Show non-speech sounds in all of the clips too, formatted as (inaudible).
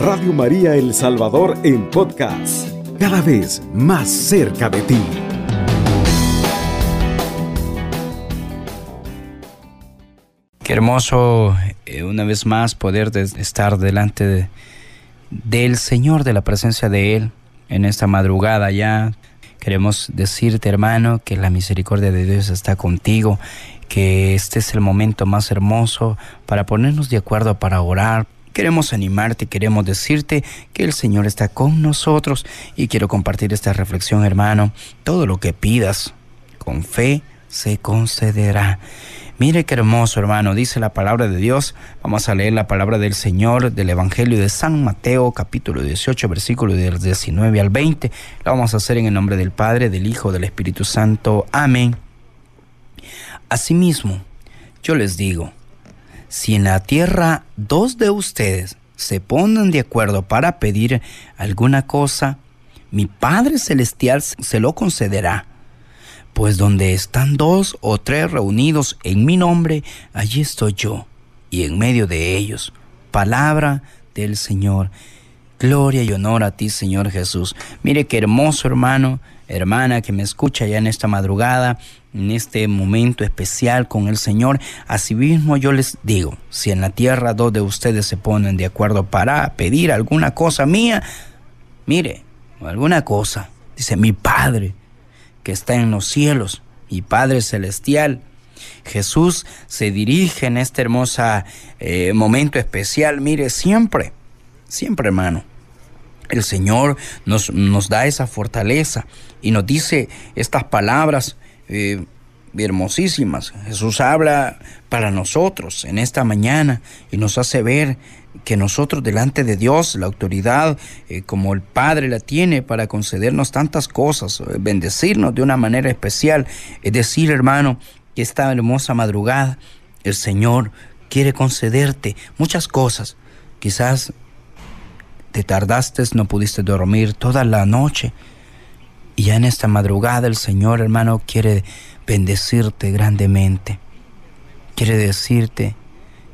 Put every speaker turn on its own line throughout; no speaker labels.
Radio María El Salvador en podcast, cada vez más cerca de ti.
Qué hermoso eh, una vez más poder estar delante del Señor, de la presencia de Él en esta madrugada ya. Queremos decirte, hermano, que la misericordia de Dios está contigo, que este es el momento más hermoso para ponernos de acuerdo para orar, Queremos animarte, queremos decirte que el Señor está con nosotros y quiero compartir esta reflexión, hermano. Todo lo que pidas con fe se concederá. Mire qué hermoso, hermano, dice la palabra de Dios. Vamos a leer la palabra del Señor del Evangelio de San Mateo, capítulo 18, versículo del 19 al 20. Lo vamos a hacer en el nombre del Padre, del Hijo, del Espíritu Santo. Amén. Asimismo, yo les digo, si en la tierra dos de ustedes se ponen de acuerdo para pedir alguna cosa, mi Padre Celestial se lo concederá. Pues donde están dos o tres reunidos en mi nombre, allí estoy yo, y en medio de ellos. Palabra del Señor. Gloria y honor a ti, Señor Jesús. Mire qué hermoso hermano, hermana que me escucha ya en esta madrugada en este momento especial con el Señor. Asimismo yo les digo, si en la tierra dos de ustedes se ponen de acuerdo para pedir alguna cosa mía, mire, alguna cosa, dice mi Padre que está en los cielos, mi Padre celestial. Jesús se dirige en este hermoso eh, momento especial, mire, siempre, siempre hermano. El Señor nos, nos da esa fortaleza y nos dice estas palabras eh, hermosísimas. Jesús habla para nosotros en esta mañana y nos hace ver que nosotros delante de Dios, la autoridad, eh, como el Padre la tiene para concedernos tantas cosas, eh, bendecirnos de una manera especial. Es decir, hermano, que esta hermosa madrugada el Señor quiere concederte muchas cosas. Quizás te tardaste, no pudiste dormir toda la noche y ya en esta madrugada el Señor, hermano, quiere bendecirte grandemente. Quiere decirte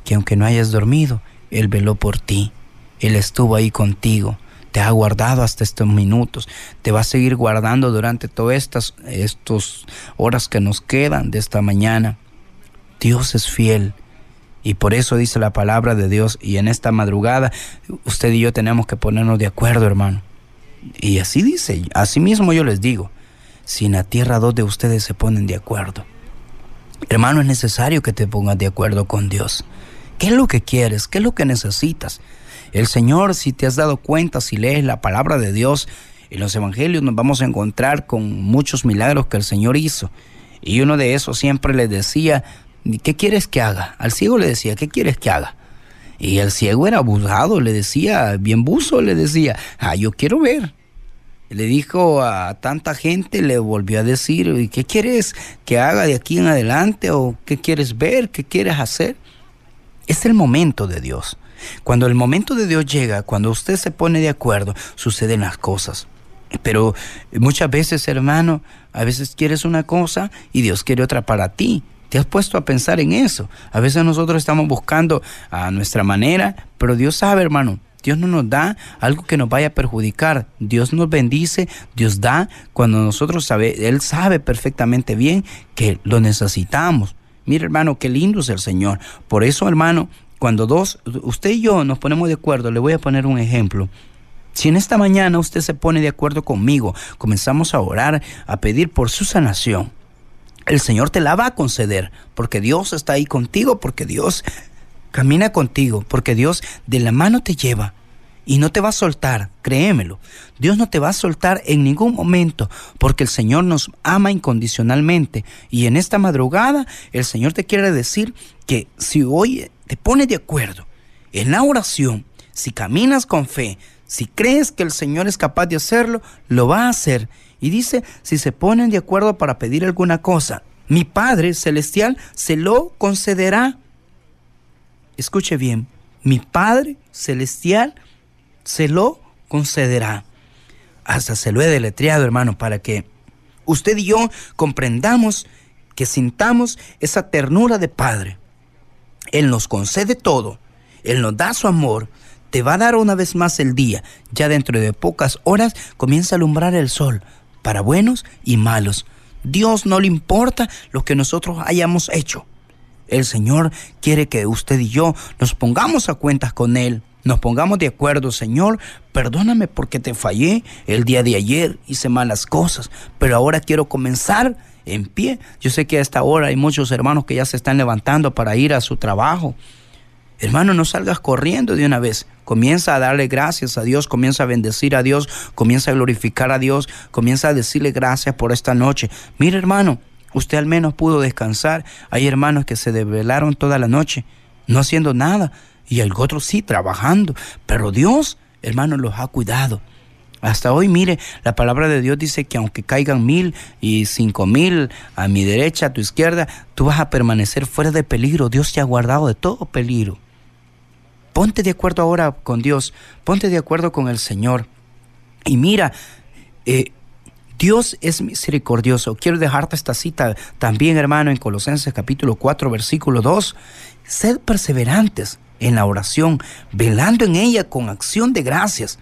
que aunque no hayas dormido, Él veló por ti. Él estuvo ahí contigo. Te ha guardado hasta estos minutos. Te va a seguir guardando durante todas estas estos horas que nos quedan de esta mañana. Dios es fiel. Y por eso dice la palabra de Dios. Y en esta madrugada, usted y yo tenemos que ponernos de acuerdo, hermano. Y así dice, así mismo yo les digo, si en la tierra dos de ustedes se ponen de acuerdo. Hermano, es necesario que te pongas de acuerdo con Dios. ¿Qué es lo que quieres? ¿Qué es lo que necesitas? El Señor, si te has dado cuenta, si lees la palabra de Dios, en los evangelios nos vamos a encontrar con muchos milagros que el Señor hizo. Y uno de esos siempre le decía, ¿qué quieres que haga? Al ciego le decía, ¿qué quieres que haga? Y el ciego era abusado, le decía, bien buzo, le decía, ah, yo quiero ver. Le dijo a tanta gente, le volvió a decir, ¿y qué quieres que haga de aquí en adelante? ¿O qué quieres ver? ¿Qué quieres hacer? Es el momento de Dios. Cuando el momento de Dios llega, cuando usted se pone de acuerdo, suceden las cosas. Pero muchas veces, hermano, a veces quieres una cosa y Dios quiere otra para ti. ¿Te has puesto a pensar en eso? A veces nosotros estamos buscando a nuestra manera, pero Dios sabe, hermano, Dios no nos da algo que nos vaya a perjudicar. Dios nos bendice, Dios da cuando nosotros sabe, Él sabe perfectamente bien que lo necesitamos. Mire, hermano, qué lindo es el Señor. Por eso, hermano, cuando dos, usted y yo nos ponemos de acuerdo, le voy a poner un ejemplo. Si en esta mañana usted se pone de acuerdo conmigo, comenzamos a orar, a pedir por su sanación, el Señor te la va a conceder, porque Dios está ahí contigo, porque Dios camina contigo, porque Dios de la mano te lleva y no te va a soltar, créemelo. Dios no te va a soltar en ningún momento, porque el Señor nos ama incondicionalmente. Y en esta madrugada el Señor te quiere decir que si hoy te pones de acuerdo en la oración, si caminas con fe, si crees que el Señor es capaz de hacerlo, lo va a hacer y dice, si se ponen de acuerdo para pedir alguna cosa, mi Padre Celestial se lo concederá. Escuche bien, mi Padre Celestial se lo concederá. Hasta se lo he deletreado, hermano, para que usted y yo comprendamos que sintamos esa ternura de Padre. Él nos concede todo, Él nos da su amor, te va a dar una vez más el día. Ya dentro de pocas horas comienza a alumbrar el sol, para buenos y malos. Dios no le importa lo que nosotros hayamos hecho. El Señor quiere que usted y yo nos pongamos a cuentas con Él. Nos pongamos de acuerdo, Señor, perdóname porque te fallé el día de ayer, hice malas cosas, pero ahora quiero comenzar en pie. Yo sé que a esta hora hay muchos hermanos que ya se están levantando para ir a su trabajo. Hermano, no salgas corriendo de una vez. Comienza a darle gracias a Dios, comienza a bendecir a Dios, comienza a glorificar a Dios, comienza a decirle gracias por esta noche. Mire, hermano, usted al menos pudo descansar. Hay hermanos que se desvelaron toda la noche, no haciendo nada y el otro sí trabajando, pero Dios, hermano, los ha cuidado. Hasta hoy, mire, la palabra de Dios dice que aunque caigan mil y cinco mil a mi derecha, a tu izquierda, tú vas a permanecer fuera de peligro. Dios te ha guardado de todo peligro. Ponte de acuerdo ahora con Dios, ponte de acuerdo con el Señor. Y mira, eh, Dios es misericordioso. Quiero dejarte esta cita también, hermano, en Colosenses capítulo 4, versículo 2. Sed perseverantes en la oración, velando en ella con acción de gracias.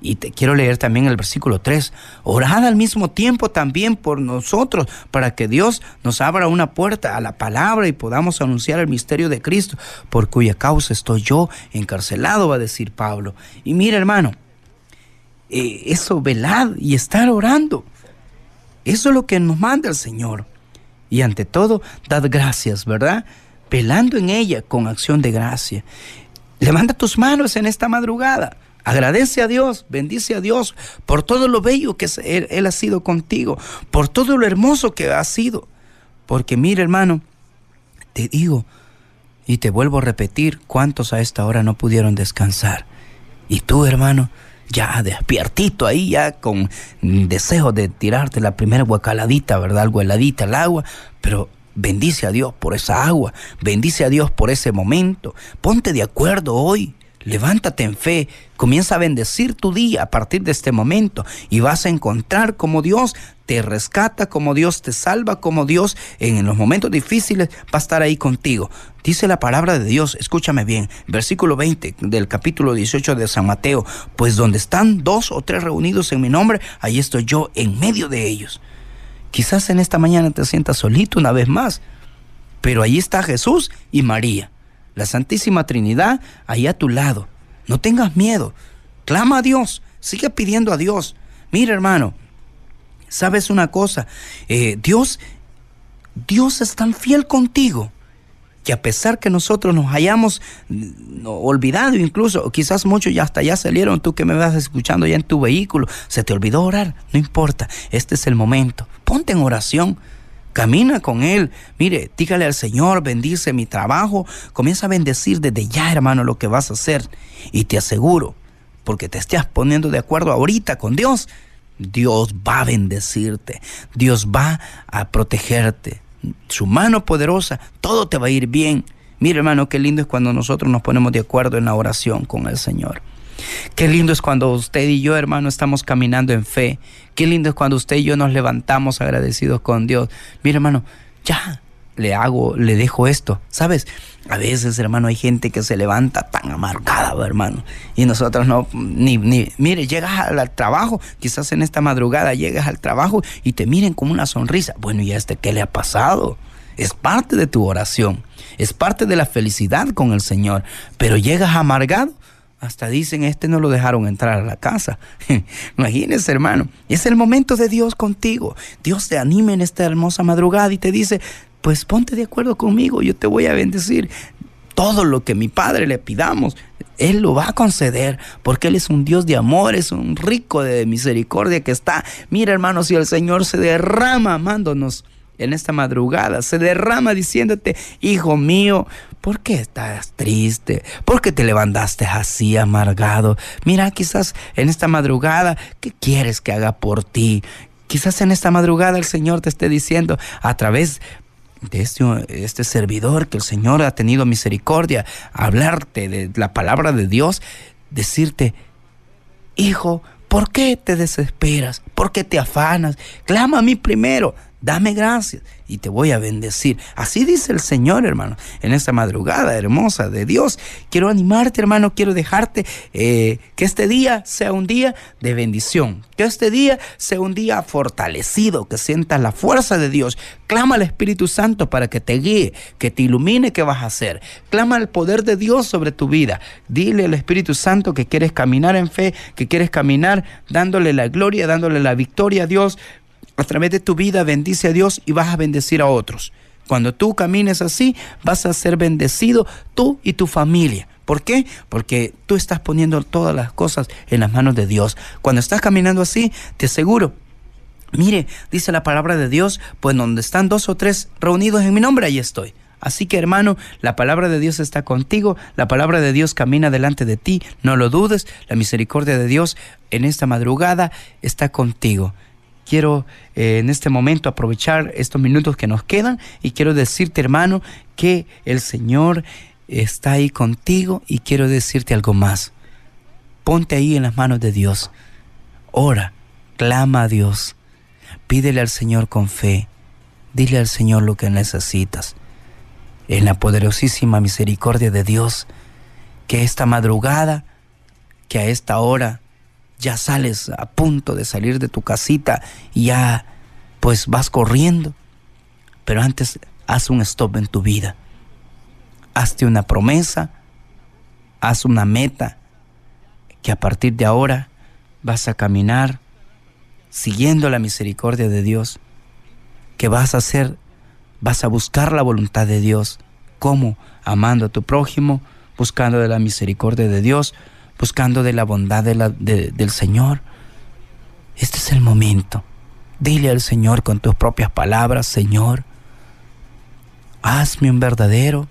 Y te quiero leer también el versículo 3. Orad al mismo tiempo también por nosotros, para que Dios nos abra una puerta a la palabra y podamos anunciar el misterio de Cristo, por cuya causa estoy yo encarcelado, va a decir Pablo. Y mira, hermano, eh, eso, velad y estar orando. Eso es lo que nos manda el Señor. Y ante todo, dad gracias, ¿verdad? velando en ella con acción de gracia. Levanta tus manos en esta madrugada. Agradece a Dios, bendice a Dios por todo lo bello que él, ha sido contigo, por todo lo hermoso que ha sido. Porque mira hermano, te digo y te vuelvo a repetir cuántos a esta hora no pudieron descansar. Y tú hermano, ya despiertito ahí, ya con deseo de tirarte la primera guacaladita, ¿verdad? Algo heladita al agua, pero Bendice a Dios por esa agua, bendice a Dios por ese momento. Ponte de acuerdo hoy, levántate en fe, comienza a bendecir tu día a partir de este momento y vas a encontrar como Dios te rescata, como Dios te salva, como Dios en los momentos difíciles va a estar ahí contigo. Dice la palabra de Dios, escúchame bien, versículo 20 del capítulo 18 de San Mateo, pues donde están dos o tres reunidos en mi nombre, ahí estoy yo en medio de ellos. Quizás en esta mañana te sientas solito una vez más, pero ahí está Jesús y María, la Santísima Trinidad, ahí a tu lado. No tengas miedo, clama a Dios, sigue pidiendo a Dios. Mira hermano, sabes una cosa, eh, Dios, Dios es tan fiel contigo que a pesar que nosotros nos hayamos mm, olvidado incluso, quizás muchos ya hasta ya salieron, tú que me vas escuchando ya en tu vehículo, se te olvidó orar, no importa, este es el momento, ponte en oración. Camina con Él. Mire, dígale al Señor, bendice mi trabajo. Comienza a bendecir desde ya, hermano, lo que vas a hacer. Y te aseguro, porque te estás poniendo de acuerdo ahorita con Dios, Dios va a bendecirte. Dios va a protegerte su mano poderosa, todo te va a ir bien. Mira hermano, qué lindo es cuando nosotros nos ponemos de acuerdo en la oración con el Señor. Qué lindo es cuando usted y yo, hermano, estamos caminando en fe. Qué lindo es cuando usted y yo nos levantamos agradecidos con Dios. Mira hermano, ya, le hago, le dejo esto. ¿Sabes? A veces, hermano, hay gente que se levanta tan amargada, hermano. Y nosotros no, ni, ni, mire, llegas al trabajo, quizás en esta madrugada llegas al trabajo y te miren como una sonrisa. Bueno, ¿y a este qué le ha pasado? Es parte de tu oración, es parte de la felicidad con el Señor. Pero llegas amargado, hasta dicen, este no lo dejaron entrar a la casa. (laughs) Imagínese, hermano, es el momento de Dios contigo. Dios te anima en esta hermosa madrugada y te dice, pues ponte de acuerdo conmigo, yo te voy a bendecir. Todo lo que mi Padre le pidamos, Él lo va a conceder, porque Él es un Dios de amor, es un rico de misericordia que está. Mira, hermano, si el Señor se derrama amándonos en esta madrugada, se derrama diciéndote, hijo mío, ¿por qué estás triste? ¿Por qué te levantaste así amargado? Mira, quizás en esta madrugada, ¿qué quieres que haga por ti? Quizás en esta madrugada el Señor te esté diciendo a través de este, este servidor que el Señor ha tenido misericordia, hablarte de la palabra de Dios, decirte, hijo, ¿por qué te desesperas? ¿Por qué te afanas? Clama a mí primero. Dame gracias y te voy a bendecir. Así dice el Señor, hermano, en esta madrugada hermosa de Dios. Quiero animarte, hermano, quiero dejarte eh, que este día sea un día de bendición, que este día sea un día fortalecido, que sientas la fuerza de Dios. Clama al Espíritu Santo para que te guíe, que te ilumine qué vas a hacer. Clama el poder de Dios sobre tu vida. Dile al Espíritu Santo que quieres caminar en fe, que quieres caminar dándole la gloria, dándole la victoria a Dios a través de tu vida bendice a Dios y vas a bendecir a otros. Cuando tú camines así, vas a ser bendecido tú y tu familia. ¿Por qué? Porque tú estás poniendo todas las cosas en las manos de Dios. Cuando estás caminando así, te aseguro, mire, dice la palabra de Dios, pues donde están dos o tres reunidos en mi nombre, ahí estoy. Así que hermano, la palabra de Dios está contigo, la palabra de Dios camina delante de ti, no lo dudes, la misericordia de Dios en esta madrugada está contigo quiero eh, en este momento aprovechar estos minutos que nos quedan y quiero decirte, hermano, que el Señor está ahí contigo y quiero decirte algo más. Ponte ahí en las manos de Dios. Ora, clama a Dios. Pídele al Señor con fe. Dile al Señor lo que necesitas. En la poderosísima misericordia de Dios, que esta madrugada, que a esta hora, ya sales a punto de salir de tu casita y ya pues vas corriendo. Pero antes haz un stop en tu vida. Hazte una promesa, haz una meta que a partir de ahora vas a caminar siguiendo la misericordia de Dios, que vas a hacer, vas a buscar la voluntad de Dios, como amando a tu prójimo, buscando de la misericordia de Dios, buscando de la bondad del Señor. Este es el momento. Dile al Señor con tus propias palabras, Señor, hazme un verdadero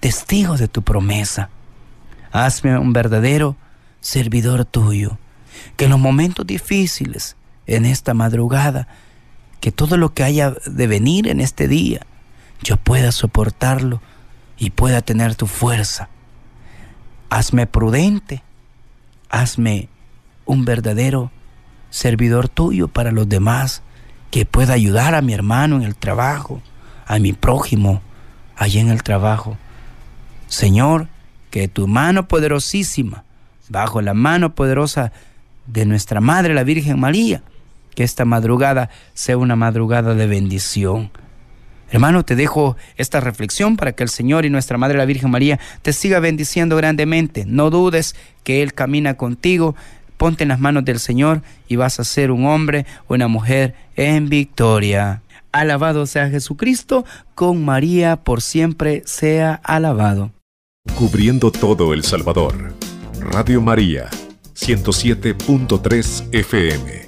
testigo de tu promesa. Hazme un verdadero servidor tuyo. Que en los momentos difíciles, en esta madrugada, que todo lo que haya de venir en este día, yo pueda soportarlo y pueda tener tu fuerza hazme prudente, hazme un verdadero servidor tuyo para los demás, que pueda ayudar a mi hermano en el trabajo, a mi prójimo allí en el trabajo. Señor, que tu mano poderosísima, bajo la mano poderosa de nuestra Madre, la Virgen María, que esta madrugada sea una madrugada de bendición Hermano, te dejo esta reflexión para que el Señor y nuestra Madre la Virgen María te siga bendiciendo grandemente. No dudes que Él camina contigo. Ponte en las manos del Señor y vas a ser un hombre o una mujer en victoria. Alabado sea Jesucristo, con María por siempre sea alabado.
Cubriendo todo El Salvador. Radio María, 107.3 FM.